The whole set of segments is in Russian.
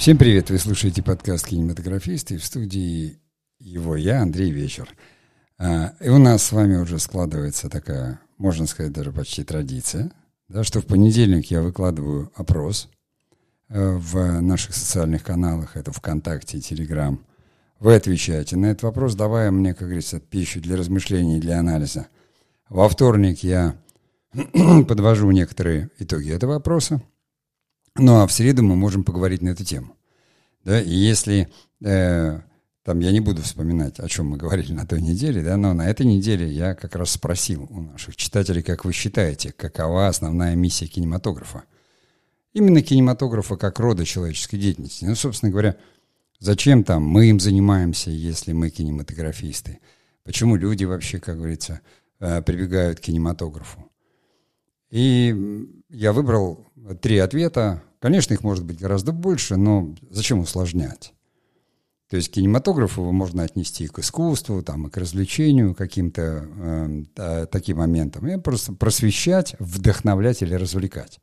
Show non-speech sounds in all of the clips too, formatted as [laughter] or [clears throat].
Всем привет! Вы слушаете подкаст «Кинематографисты» в студии его я, Андрей Вечер. А, и у нас с вами уже складывается такая, можно сказать, даже почти традиция, да, что в понедельник я выкладываю опрос э, в наших социальных каналах, это ВКонтакте и Телеграм. Вы отвечаете на этот вопрос, давая мне, как говорится, пищу для размышлений для анализа. Во вторник я [clears throat] подвожу некоторые итоги этого вопроса. Ну а в среду мы можем поговорить на эту тему. Да, и если э, там я не буду вспоминать, о чем мы говорили на той неделе, да, но на этой неделе я как раз спросил у наших читателей, как вы считаете, какова основная миссия кинематографа? Именно кинематографа как рода человеческой деятельности. Ну, собственно говоря, зачем там мы им занимаемся, если мы кинематографисты? Почему люди вообще, как говорится, э, прибегают к кинематографу? И я выбрал три ответа. Конечно, их может быть гораздо больше, но зачем усложнять? То есть к кинематографу можно отнести и к искусству, там, и к развлечению, каким-то э, таким моментам. И просто просвещать, вдохновлять или развлекать.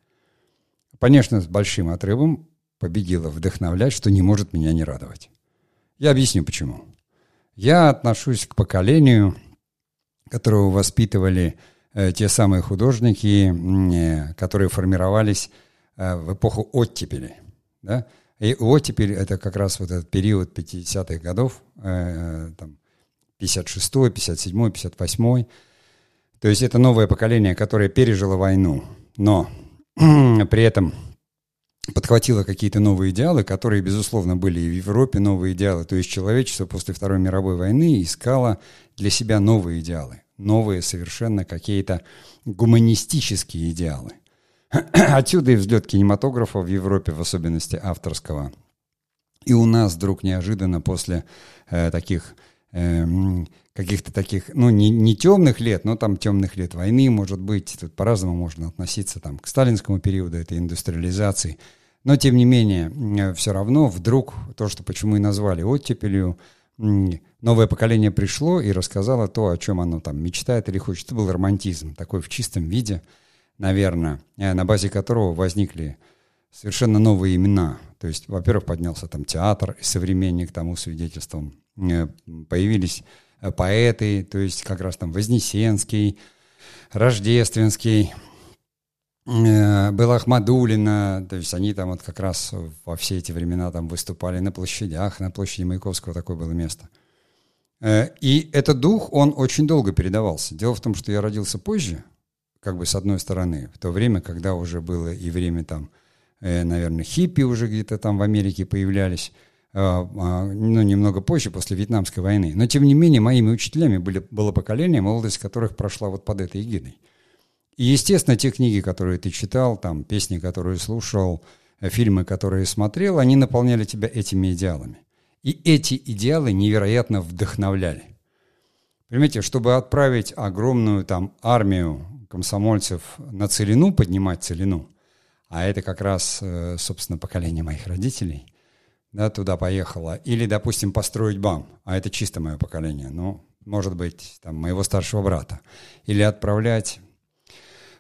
Конечно, с большим отрывом победила вдохновлять, что не может меня не радовать. Я объясню почему. Я отношусь к поколению, которого воспитывали Э, те самые художники, э, которые формировались в эпоху оттепели. Да? И оттепель — это как раз вот этот период 50-х годов, там, 56-й, 57-й, 58-й. То есть это новое поколение, которое пережило войну, но [clears throat] при этом подхватило какие-то новые идеалы, которые, безусловно, были и в Европе новые идеалы. То есть человечество после Второй мировой войны искало для себя новые идеалы новые совершенно какие-то гуманистические идеалы. Отсюда и взлет кинематографа в Европе, в особенности авторского. И у нас вдруг неожиданно после э, таких э, каких-то таких, ну, не, не темных лет, но там темных лет войны, может быть, тут по-разному можно относиться там, к сталинскому периоду, этой индустриализации. Но, тем не менее, э, все равно вдруг то, что почему и назвали оттепелью, новое поколение пришло и рассказало то, о чем оно там мечтает или хочет. Это был романтизм, такой в чистом виде, наверное, э, на базе которого возникли совершенно новые имена. То есть, во-первых, поднялся там театр, и современник тому свидетельством. Э, появились э, поэты, то есть как раз там Вознесенский, Рождественский, была Ахмадулина, то есть они там вот как раз во все эти времена там выступали на площадях, на площади Маяковского такое было место – и этот дух, он очень долго передавался. Дело в том, что я родился позже, как бы с одной стороны, в то время, когда уже было и время там, э, наверное, хиппи уже где-то там в Америке появлялись, а, ну, немного позже, после Вьетнамской войны. Но, тем не менее, моими учителями были, было поколение, молодость которых прошла вот под этой эгидой. И, естественно, те книги, которые ты читал, там, песни, которые слушал, э, фильмы, которые смотрел, они наполняли тебя этими идеалами. И эти идеалы невероятно вдохновляли. Понимаете, чтобы отправить огромную там армию комсомольцев на целину, поднимать целину, а это как раз, э, собственно, поколение моих родителей, да, туда поехало, или, допустим, построить БАМ, а это чисто мое поколение, ну, может быть, там, моего старшего брата, или отправлять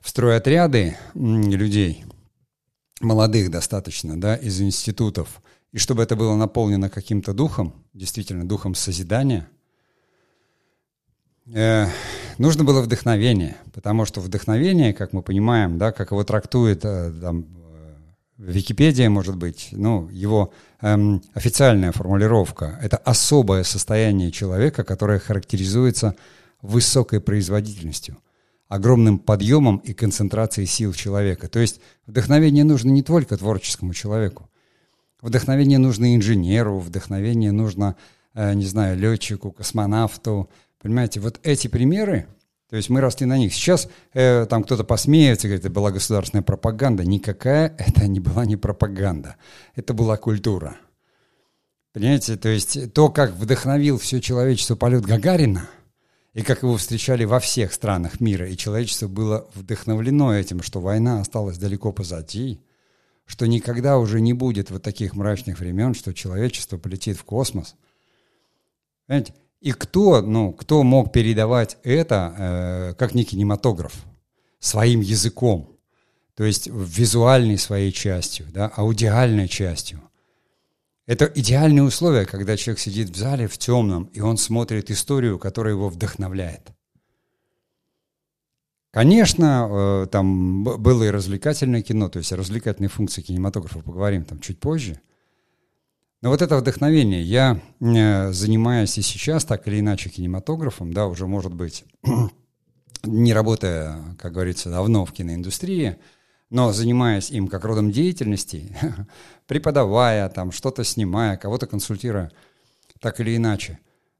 в стройотряды людей, молодых достаточно, да, из институтов, и чтобы это было наполнено каким-то духом, действительно духом созидания, э, нужно было вдохновение, потому что вдохновение, как мы понимаем, да, как его трактует э, там, э, Википедия, может быть, ну, его эм, официальная формулировка, это особое состояние человека, которое характеризуется высокой производительностью, огромным подъемом и концентрацией сил человека. То есть вдохновение нужно не только творческому человеку, Вдохновение нужно инженеру, вдохновение нужно, э, не знаю, летчику, космонавту. Понимаете, вот эти примеры, то есть мы росли на них. Сейчас э, там кто-то посмеется, говорит, это была государственная пропаганда. Никакая это не была не пропаганда. Это была культура. Понимаете, то есть то, как вдохновил все человечество полет Гагарина, и как его встречали во всех странах мира, и человечество было вдохновлено этим, что война осталась далеко позади, что никогда уже не будет вот таких мрачных времен, что человечество полетит в космос. Понимаете? И кто, ну, кто мог передавать это, э, как не кинематограф, своим языком, то есть визуальной своей частью, да, аудиальной частью. Это идеальные условия, когда человек сидит в зале в темном, и он смотрит историю, которая его вдохновляет. Конечно, э, там было и развлекательное кино, то есть о развлекательной функции кинематографа поговорим там чуть позже. Но вот это вдохновение, я э, занимаюсь и сейчас так или иначе кинематографом, да, уже может быть, [clears throat] не работая, как говорится, давно в киноиндустрии, но занимаясь им как родом деятельности, [laughs] преподавая, там, что-то снимая, кого-то консультируя, так или иначе,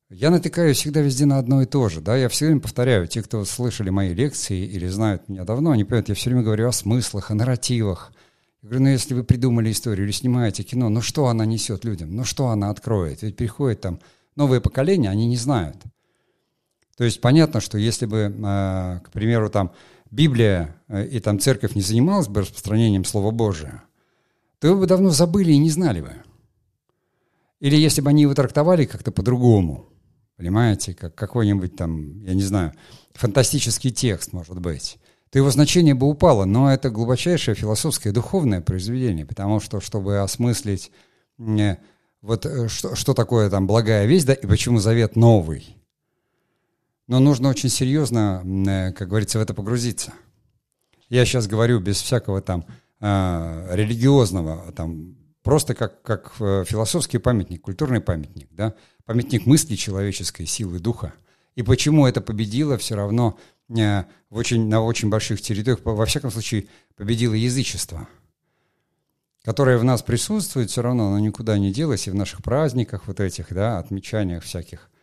я натыкаюсь всегда везде на одно и то же. Да? Я все время повторяю, те, кто слышали мои лекции или знают меня давно, они понимают, я все время говорю о смыслах, о нарративах. Я говорю, ну если вы придумали историю или снимаете кино, ну что она несет людям? Ну что она откроет? Ведь приходит там новые поколения, они не знают. То есть понятно, что если бы, э, к примеру, там Библия э, и там церковь не занималась бы распространением Слова Божия, то вы бы давно забыли и не знали бы. Или если бы они его трактовали как-то по-другому, понимаете, как какой-нибудь там, я не знаю, фантастический текст, может быть, то его значение бы упало. Но это глубочайшее философское духовное произведение, потому что, чтобы осмыслить э, вот что, что такое там благая весть, да, и почему завет новый, но нужно очень серьезно, э, как говорится, в это погрузиться. Я сейчас говорю без всякого там э, религиозного, там, просто как, как э, философский памятник, культурный памятник, да, памятник мысли человеческой, силы духа. И почему это победило все равно в очень, на очень больших территориях, во всяком случае, победило язычество, которое в нас присутствует, все равно оно никуда не делось, и в наших праздниках вот этих, да, отмечаниях всяких –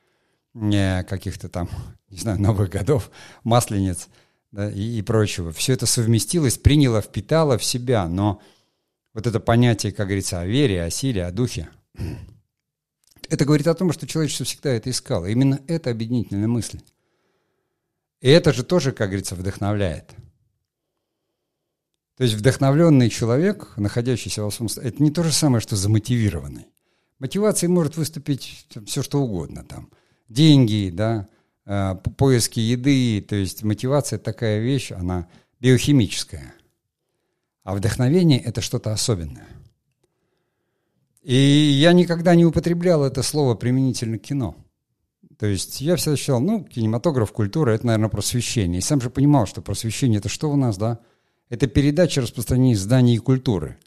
каких-то там, [laughs] не знаю, Новых годов, Маслениц да, и, и прочего. Все это совместилось, приняло, впитало в себя, но вот это понятие, как говорится, о вере, о силе, о духе, [clears throat] это говорит о том, что человечество всегда это искало. Именно это объединительная мысль. И это же тоже, как говорится, вдохновляет. То есть вдохновленный человек, находящийся в особом это не то же самое, что замотивированный. Мотивацией может выступить все, что угодно там – деньги, да, э, поиски еды, то есть мотивация такая вещь, она биохимическая. А вдохновение – это что-то особенное. И я никогда не употреблял это слово применительно к кино. То есть я всегда считал, ну, кинематограф, культура – это, наверное, просвещение. И сам же понимал, что просвещение – это что у нас, да? Это передача распространения знаний и культуры.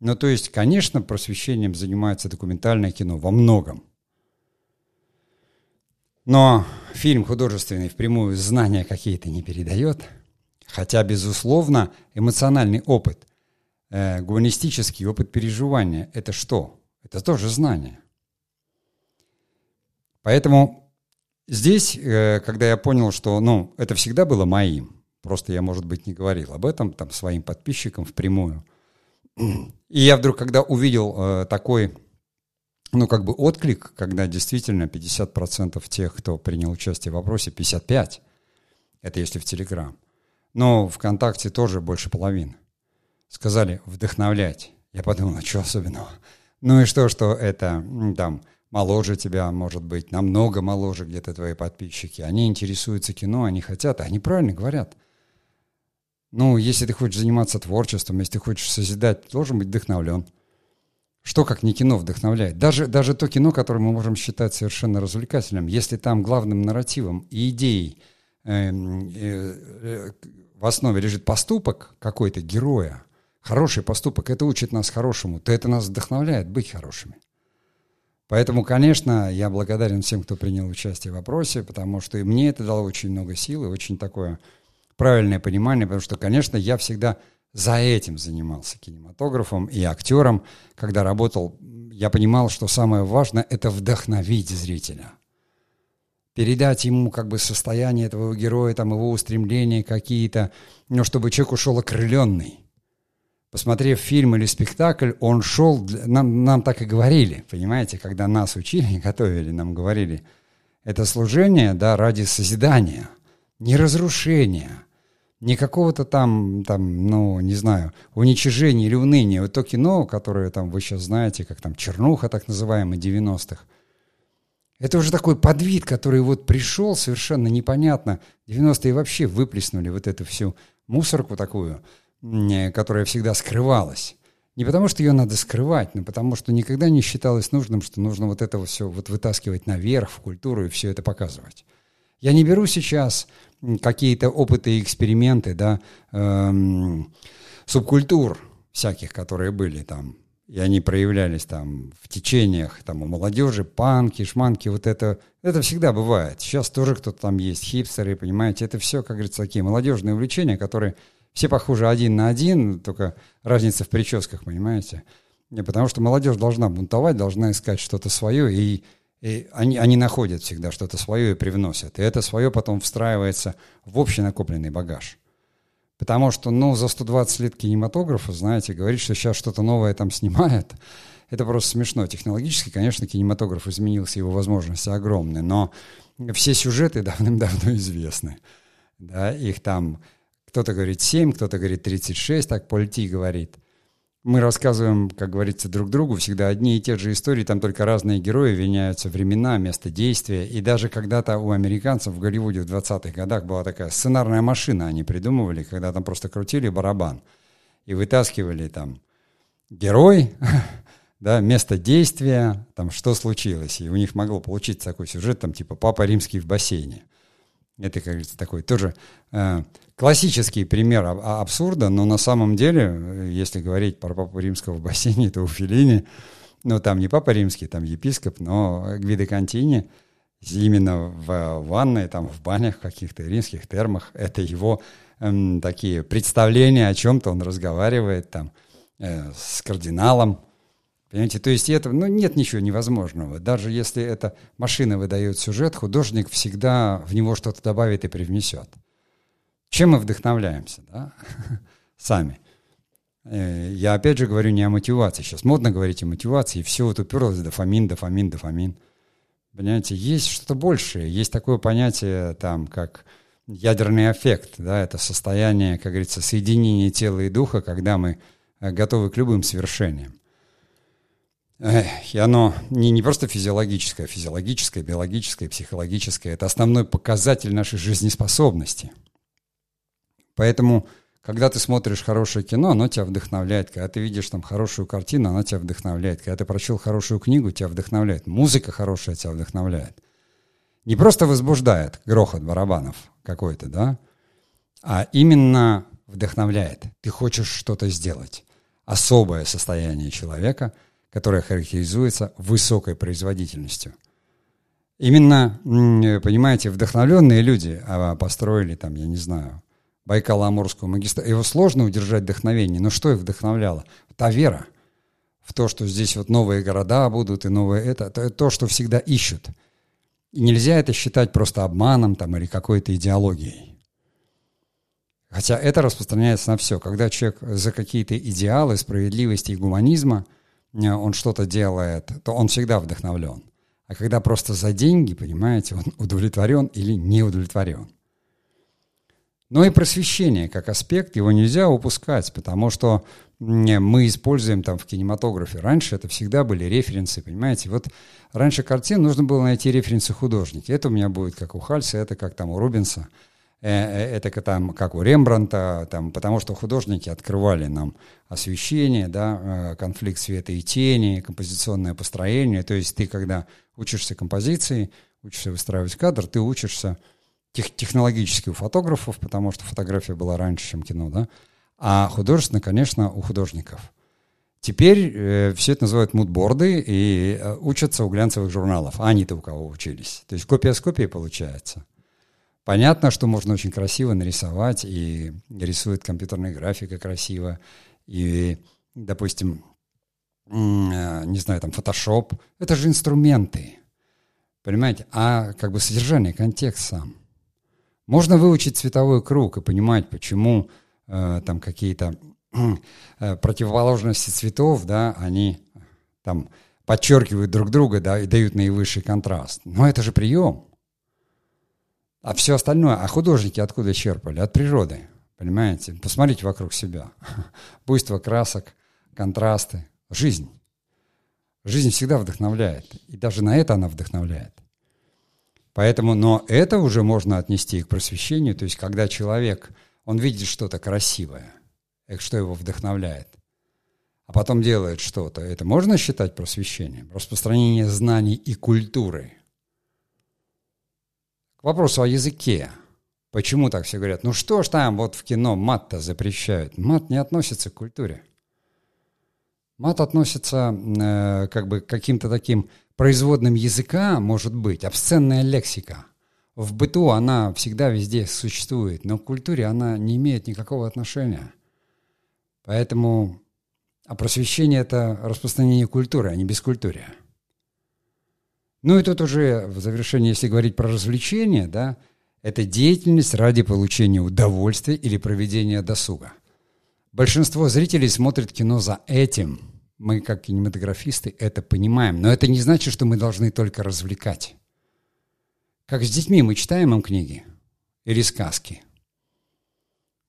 Ну, то есть, конечно, просвещением занимается документальное кино во многом. Но фильм художественный впрямую знания какие-то не передает, хотя, безусловно, эмоциональный опыт, э, гуманистический опыт переживания – это что? Это тоже знание. Поэтому здесь, э, когда я понял, что ну, это всегда было моим, просто я, может быть, не говорил об этом там, своим подписчикам впрямую, и я вдруг, когда увидел э, такой ну, как бы отклик, когда действительно 50% тех, кто принял участие в вопросе, 55%. Это если в Телеграм. Но ВКонтакте тоже больше половины. Сказали вдохновлять. Я подумал, а что особенного? Ну и что, что это там моложе тебя, может быть, намного моложе где-то твои подписчики. Они интересуются кино, они хотят, а они правильно говорят. Ну, если ты хочешь заниматься творчеством, если ты хочешь созидать, ты должен быть вдохновлен. Что как не кино вдохновляет? Даже, даже то кино, которое мы можем считать совершенно развлекательным, если там главным нарративом и идеей э, э, э, в основе лежит поступок какой-то героя, хороший поступок, это учит нас хорошему, то это нас вдохновляет быть хорошими. Поэтому, конечно, я благодарен всем, кто принял участие в вопросе, потому что и мне это дало очень много сил и очень такое правильное понимание, потому что, конечно, я всегда за этим занимался кинематографом и актером. Когда работал, я понимал, что самое важное – это вдохновить зрителя. Передать ему как бы состояние этого героя, там, его устремления какие-то, но чтобы человек ушел окрыленный. Посмотрев фильм или спектакль, он шел, нам, нам так и говорили, понимаете, когда нас учили, готовили, нам говорили, это служение, да, ради созидания, не разрушения – не какого-то там, там, ну, не знаю, уничижения или уныния. Вот то кино, которое там вы сейчас знаете, как там «Чернуха», так называемый, 90-х, это уже такой подвид, который вот пришел совершенно непонятно. 90-е вообще выплеснули вот эту всю мусорку такую, которая всегда скрывалась. Не потому, что ее надо скрывать, но потому, что никогда не считалось нужным, что нужно вот это все вот вытаскивать наверх, в культуру и все это показывать. Я не беру сейчас какие-то опыты и эксперименты, да, эм, субкультур всяких, которые были там, и они проявлялись там в течениях, там у молодежи, панки, шманки, вот это, это всегда бывает. Сейчас тоже кто-то там есть, хипстеры, понимаете, это все, как говорится, такие молодежные увлечения, которые все похожи один на один, только разница в прическах, понимаете. Потому что молодежь должна бунтовать, должна искать что-то свое, и, и они, они находят всегда что-то свое и привносят. И это свое потом встраивается в общий накопленный багаж. Потому что, ну, за 120 лет кинематографа, знаете, говорить, что сейчас что-то новое там снимает, [laughs] это просто смешно. Технологически, конечно, кинематограф изменился, его возможности огромны, но все сюжеты [laughs] давным-давно известны. Да, их там кто-то говорит 7, кто-то говорит 36, так Польти говорит – мы рассказываем, как говорится, друг другу всегда одни и те же истории, там только разные герои виняются времена, место действия. И даже когда-то у американцев в Голливуде в 20-х годах была такая сценарная машина, они придумывали, когда там просто крутили барабан и вытаскивали там герой, [laughs] да, место действия, там что случилось. И у них могло получиться такой сюжет, там типа «Папа римский в бассейне». Это, как говорится, такой тоже э, классический пример абсурда, но на самом деле, э, если говорить про Папу Римского в бассейне, то у Филини, ну там не Папа Римский, там епископ, но Гвиде Контини, именно в ванной, там в банях каких-то римских термах, это его эм, такие представления о чем-то, он разговаривает там э, с кардиналом, Понимаете, то есть это, ну, нет ничего невозможного. Даже если эта машина выдает сюжет, художник всегда в него что-то добавит и привнесет. Чем мы вдохновляемся, да? [laughs] Сами. Э, я опять же говорю не о мотивации. Сейчас модно говорить о мотивации, и все вот уперлось дофамин, дофамин, дофамин. Понимаете, есть что-то большее. Есть такое понятие, там, как ядерный эффект, да, это состояние, как говорится, соединения тела и духа, когда мы э, готовы к любым свершениям. И оно не, не просто физиологическое, а физиологическое, биологическое, психологическое. Это основной показатель нашей жизнеспособности. Поэтому, когда ты смотришь хорошее кино, оно тебя вдохновляет. Когда ты видишь там хорошую картину, она тебя вдохновляет. Когда ты прочел хорошую книгу, тебя вдохновляет. Музыка хорошая тебя вдохновляет. Не просто возбуждает грохот барабанов какой-то, да, а именно вдохновляет. Ты хочешь что-то сделать. Особое состояние человека – которая характеризуется высокой производительностью. Именно, понимаете, вдохновленные люди а, построили там, я не знаю, Байкало-Амурскую магистраль. Его сложно удержать вдохновение, но что их вдохновляло? Та вера в то, что здесь вот новые города будут и новые это, то, что всегда ищут. И нельзя это считать просто обманом там, или какой-то идеологией. Хотя это распространяется на все. Когда человек за какие-то идеалы справедливости и гуманизма – Э, он что-то делает, то он всегда вдохновлен. А когда просто за деньги, понимаете, он [laughs] удовлетворен или не удовлетворен. Но и просвещение как аспект, его нельзя упускать, потому что мы используем там в кинематографе. Раньше это всегда были референсы, понимаете. Вот раньше картин нужно было найти референсы художники. Это у меня будет как у Хальса, это как там у Рубинса. Э, э, это там, как у Рембранта, там, потому что художники открывали нам освещение, да, э, конфликт света и тени, композиционное построение. То есть ты, когда учишься композиции, учишься выстраивать кадр, ты учишься тех, технологически у фотографов, потому что фотография была раньше, чем кино, да, а художественно, конечно, у художников. Теперь э, все это называют мудборды и э, учатся у глянцевых журналов. А они-то у кого учились? То есть копия с копией получается. Понятно, что можно очень красиво нарисовать, и рисует компьютерная графика красиво, и, допустим, э, не знаю, там, Photoshop. Это же инструменты, понимаете? А как бы содержание, контекст сам. Можно выучить цветовой круг и понимать, почему э, там какие-то э, противоположности цветов, да, они там подчеркивают друг друга, да, и дают наивысший контраст. Но это же прием. А все остальное, а художники откуда черпали? От природы, понимаете? Посмотрите вокруг себя. [laughs] Буйство красок, контрасты, жизнь. Жизнь всегда вдохновляет, и даже на это она вдохновляет. Поэтому, но это уже можно отнести к просвещению, то есть когда человек, он видит что-то красивое, что его вдохновляет. а потом делает что-то, это можно считать просвещением? Распространение знаний и культуры. К вопросу о языке. Почему так все говорят? Ну что ж там вот в кино мат-то запрещают? Мат не относится к культуре. Мат относится э, как бы к каким-то таким производным языка, может быть, обсценная лексика. В быту она всегда везде существует, но к культуре она не имеет никакого отношения. Поэтому а просвещение – это распространение культуры, а не бескультурия. Ну и тут уже в завершении, если говорить про развлечение, да, это деятельность ради получения удовольствия или проведения досуга. Большинство зрителей смотрит кино за этим. Мы, как кинематографисты, это понимаем. Но это не значит, что мы должны только развлекать. Как с детьми мы читаем им книги или сказки.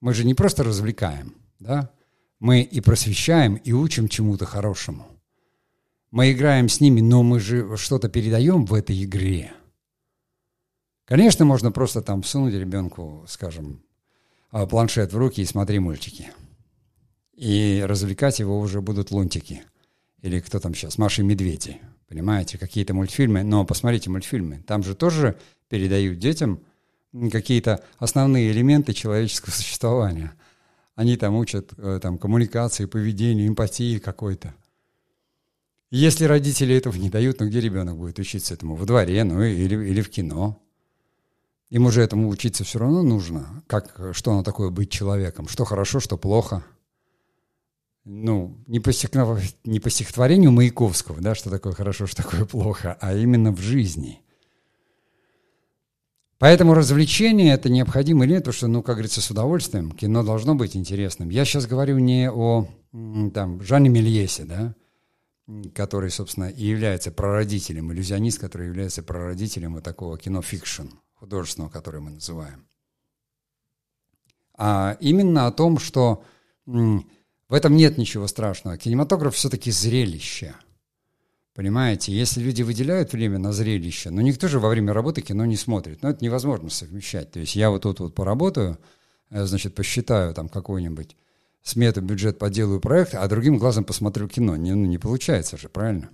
Мы же не просто развлекаем, да? Мы и просвещаем, и учим чему-то хорошему. Мы играем с ними, но мы же что-то передаем в этой игре. Конечно, можно просто там всунуть ребенку, скажем, а, планшет в руки и смотри мультики. И развлекать его уже будут лунтики. Или кто там сейчас, Маша и Медведи. Понимаете, какие-то мультфильмы. Но посмотрите мультфильмы. Там же тоже передают детям какие-то основные элементы человеческого [laughs] существования. Они там учат э, там, коммуникации, поведению, эмпатии какой-то. Если родители этого не дают, ну где ребенок будет учиться этому? Во дворе, ну или, или в кино. Им уже этому учиться все равно нужно. Как, что оно такое быть человеком? Что хорошо, что плохо – ну, не по, не по стихотворению Маяковского, да, что такое хорошо, что такое плохо, а именно в жизни. Поэтому развлечение это необходимо или нет, потому что, ну, как говорится, с удовольствием. Кино должно быть интересным. Я сейчас говорю не о там, Жанне Мельесе, да, который, собственно, и является прародителем, иллюзионист, который является прародителем вот такого кино-фикшн, художественного, которое мы называем. А именно о том, что в этом нет ничего страшного. Кинематограф все-таки зрелище. Понимаете, если люди выделяют время на зрелище, но никто же во время работы кино не смотрит. Но это невозможно совмещать. То есть я вот тут вот поработаю, э, значит, посчитаю там какой-нибудь смету, бюджет, поделаю проект, а другим глазом посмотрю кино. Не, ну, не получается же, правильно?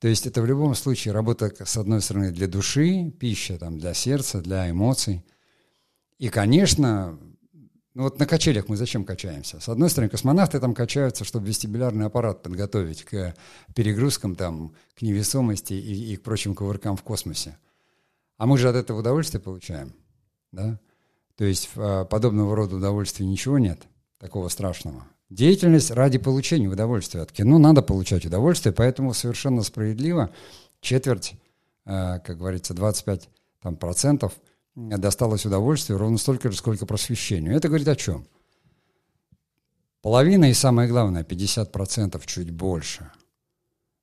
То есть это в любом случае работа, с одной стороны, для души, пища там, для сердца, для эмоций. И, конечно, ну вот на качелях мы зачем качаемся? С одной стороны, космонавты там качаются, чтобы вестибулярный аппарат подготовить к перегрузкам, там, к невесомости и, и к прочим кувыркам в космосе. А мы же от этого удовольствие получаем, да? То есть а, подобного рода удовольствия ничего нет, такого страшного. Деятельность ради получения удовольствия от кино надо получать удовольствие, поэтому совершенно справедливо четверть, а, как говорится, 25 там, процентов – досталось удовольствие ровно столько же, сколько просвещению. Это говорит о чем? Половина и самое главное, 50% чуть больше.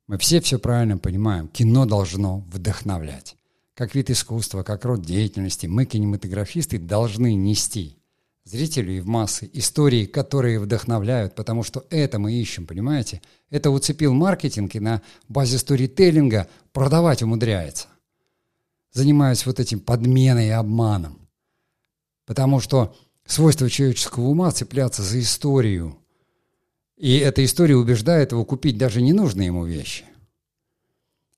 Мы все все правильно понимаем. Кино должно вдохновлять. Как вид искусства, как род деятельности, мы, кинематографисты, должны нести зрителю и в массы истории, которые вдохновляют, потому что это мы ищем, понимаете? Это уцепил маркетинг и на базе сторителлинга продавать умудряется занимаюсь вот этим подменой и обманом. Потому что свойство человеческого ума цепляться за историю. И эта история убеждает его купить даже ненужные ему вещи.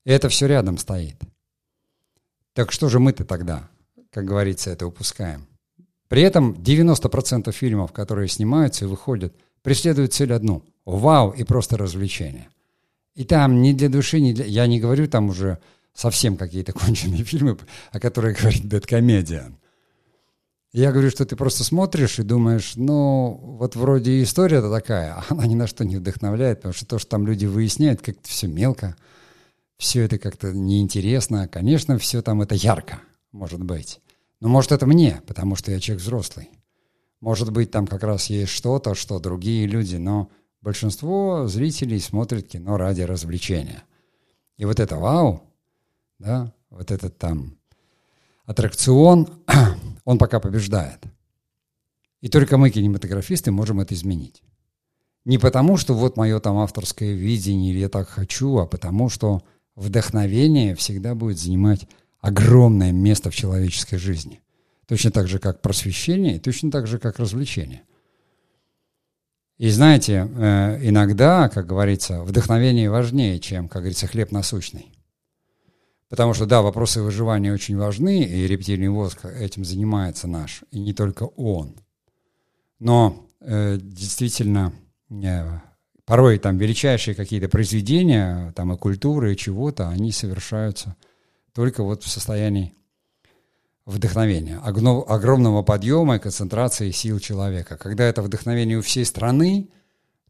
И это все рядом стоит. Так что же мы-то тогда, как говорится, это упускаем? При этом 90% фильмов, которые снимаются и выходят, преследуют цель одну – вау и просто развлечение. И там не для души, не для... Я не говорю там уже совсем какие-то [laughs] конченые фильмы, о которых говорит Бэткомедиан. Я говорю, что ты просто смотришь и думаешь, ну, вот вроде история-то такая, а она ни на что не вдохновляет, потому что то, что там люди выясняют, как-то все мелко, все это как-то неинтересно. Конечно, все там это ярко, может быть. Но может это мне, потому что я человек взрослый. Может быть, там как раз есть что-то, что другие люди, но большинство зрителей смотрят кино ради развлечения. И вот это вау, да, вот этот там аттракцион, [clears throat] он пока побеждает. И только мы, кинематографисты, можем это изменить. Не потому, что вот мое там авторское видение, или я так хочу, а потому, что вдохновение всегда будет занимать огромное место в человеческой жизни. Точно так же, как просвещение, и точно так же, как развлечение. И знаете, э, иногда, как говорится, вдохновение важнее, чем, как говорится, хлеб насущный. Потому что, да, вопросы выживания очень важны, и рептильный мозг этим занимается наш, и не только он. Но э, действительно, э, порой там величайшие какие-то произведения, там и культуры, и чего-то, они совершаются только вот в состоянии вдохновения, огромного подъема и концентрации сил человека. Когда это вдохновение у всей страны,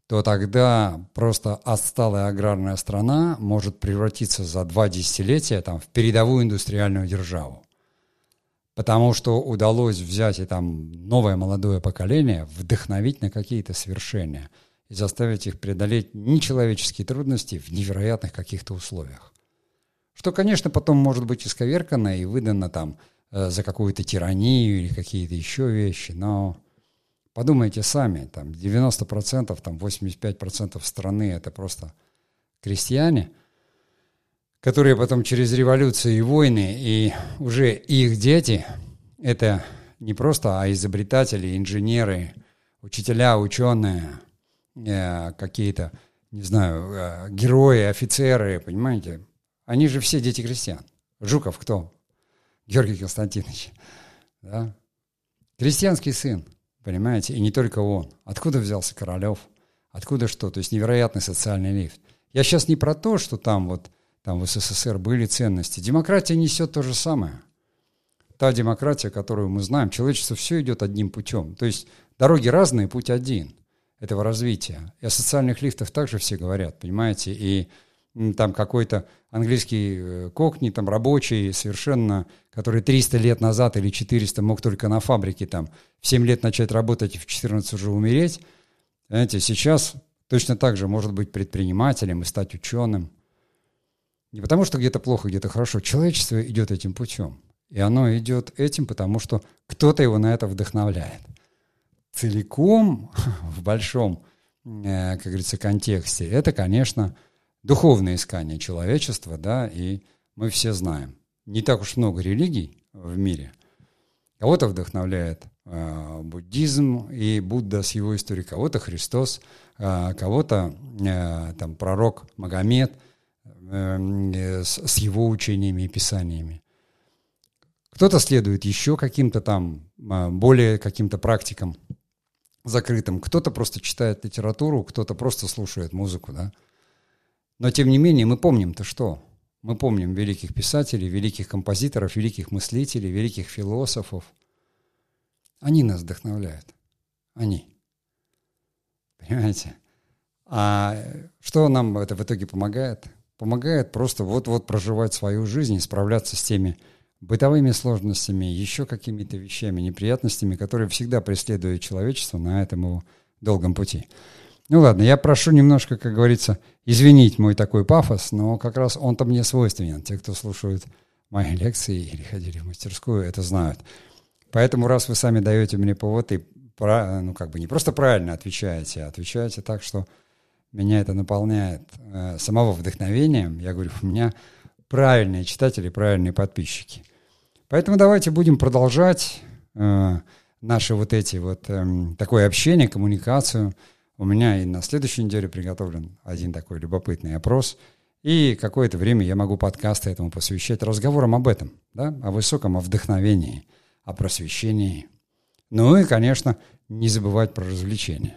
то тогда просто отсталая аграрная страна может превратиться за два десятилетия там, в передовую индустриальную державу. Потому что удалось взять и там новое молодое поколение, вдохновить на какие-то свершения и заставить их преодолеть нечеловеческие трудности в невероятных каких-то условиях. Что, конечно, потом может быть исковеркано и выдано там э, за какую-то тиранию или какие-то еще вещи, но Подумайте сами, там 90%, там 85% страны это просто крестьяне, которые потом через революции и войны, и уже их дети, это не просто, а изобретатели, инженеры, учителя, ученые, э, какие-то, не знаю, э, герои, офицеры, понимаете? Они же все дети крестьян. Жуков кто? Георгий Константинович. Да? Крестьянский сын. Понимаете? И не только он. Откуда взялся Королев? Откуда что? То есть невероятный социальный лифт. Я сейчас не про то, что там вот там в СССР были ценности. Демократия несет то же самое. Та демократия, которую мы знаем, человечество все идет одним путем. То есть дороги разные, путь один этого развития. И о социальных лифтах также все говорят, понимаете? И там какой-то английский э, кокни, там рабочий совершенно, который 300 лет назад или 400 мог только на фабрике там в 7 лет начать работать и в 14 уже умереть. Знаете, сейчас точно так же может быть предпринимателем и стать ученым. Не потому что где-то плохо, где-то хорошо. Человечество идет этим путем. И оно идет этим, потому что кто-то его на это вдохновляет. Целиком [laughs] в большом, э, как говорится, контексте это, конечно, духовное искание человечества, да, и мы все знаем. Не так уж много религий в мире. Кого-то вдохновляет э, буддизм и Будда с его историей, кого-то Христос, э, кого-то э, там пророк Магомед э, с, с его учениями и писаниями. Кто-то следует еще каким-то там, э, более каким-то практикам закрытым, кто-то просто читает литературу, кто-то просто слушает музыку, да. Но тем не менее мы помним-то что? Мы помним великих писателей, великих композиторов, великих мыслителей, великих философов. Они нас вдохновляют. Они. Понимаете? А что нам это в итоге помогает? Помогает просто вот-вот проживать свою жизнь и справляться с теми бытовыми сложностями, еще какими-то вещами, неприятностями, которые всегда преследуют человечество на этом его долгом пути. Ну ладно, я прошу немножко, как говорится, извинить мой такой пафос, но как раз он-то мне свойственен. Те, кто слушают мои лекции или ходили в мастерскую, это знают. Поэтому раз вы сами даете мне повод и ну, как бы не просто правильно отвечаете, а отвечаете так, что меня это наполняет э, самого вдохновением. Я говорю, у меня правильные читатели, правильные подписчики. Поэтому давайте будем продолжать э, наши вот эти вот э, такое общение, коммуникацию – у меня и на следующей неделе приготовлен один такой любопытный опрос. И какое-то время я могу подкасты этому посвящать разговорам об этом, да, о высоком, о вдохновении, о просвещении. Ну и, конечно, не забывать про развлечения.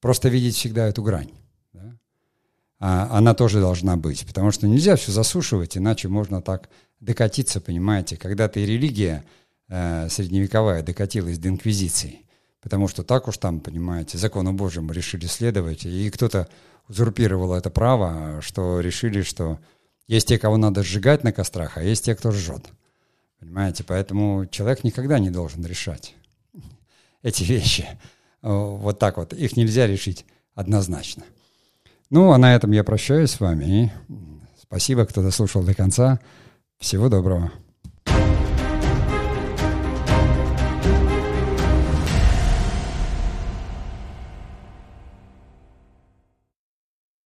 Просто видеть всегда эту грань. Да? А она тоже должна быть, потому что нельзя все засушивать, иначе можно так докатиться, понимаете. Когда-то и религия э, средневековая докатилась до инквизиции – потому что так уж там, понимаете, закону Божьему решили следовать, и кто-то узурпировал это право, что решили, что есть те, кого надо сжигать на кострах, а есть те, кто жжет. Понимаете, поэтому человек никогда не должен решать [laughs] эти вещи. Вот так вот. Их нельзя решить однозначно. Ну, а на этом я прощаюсь с вами. Спасибо, кто дослушал до конца. Всего доброго.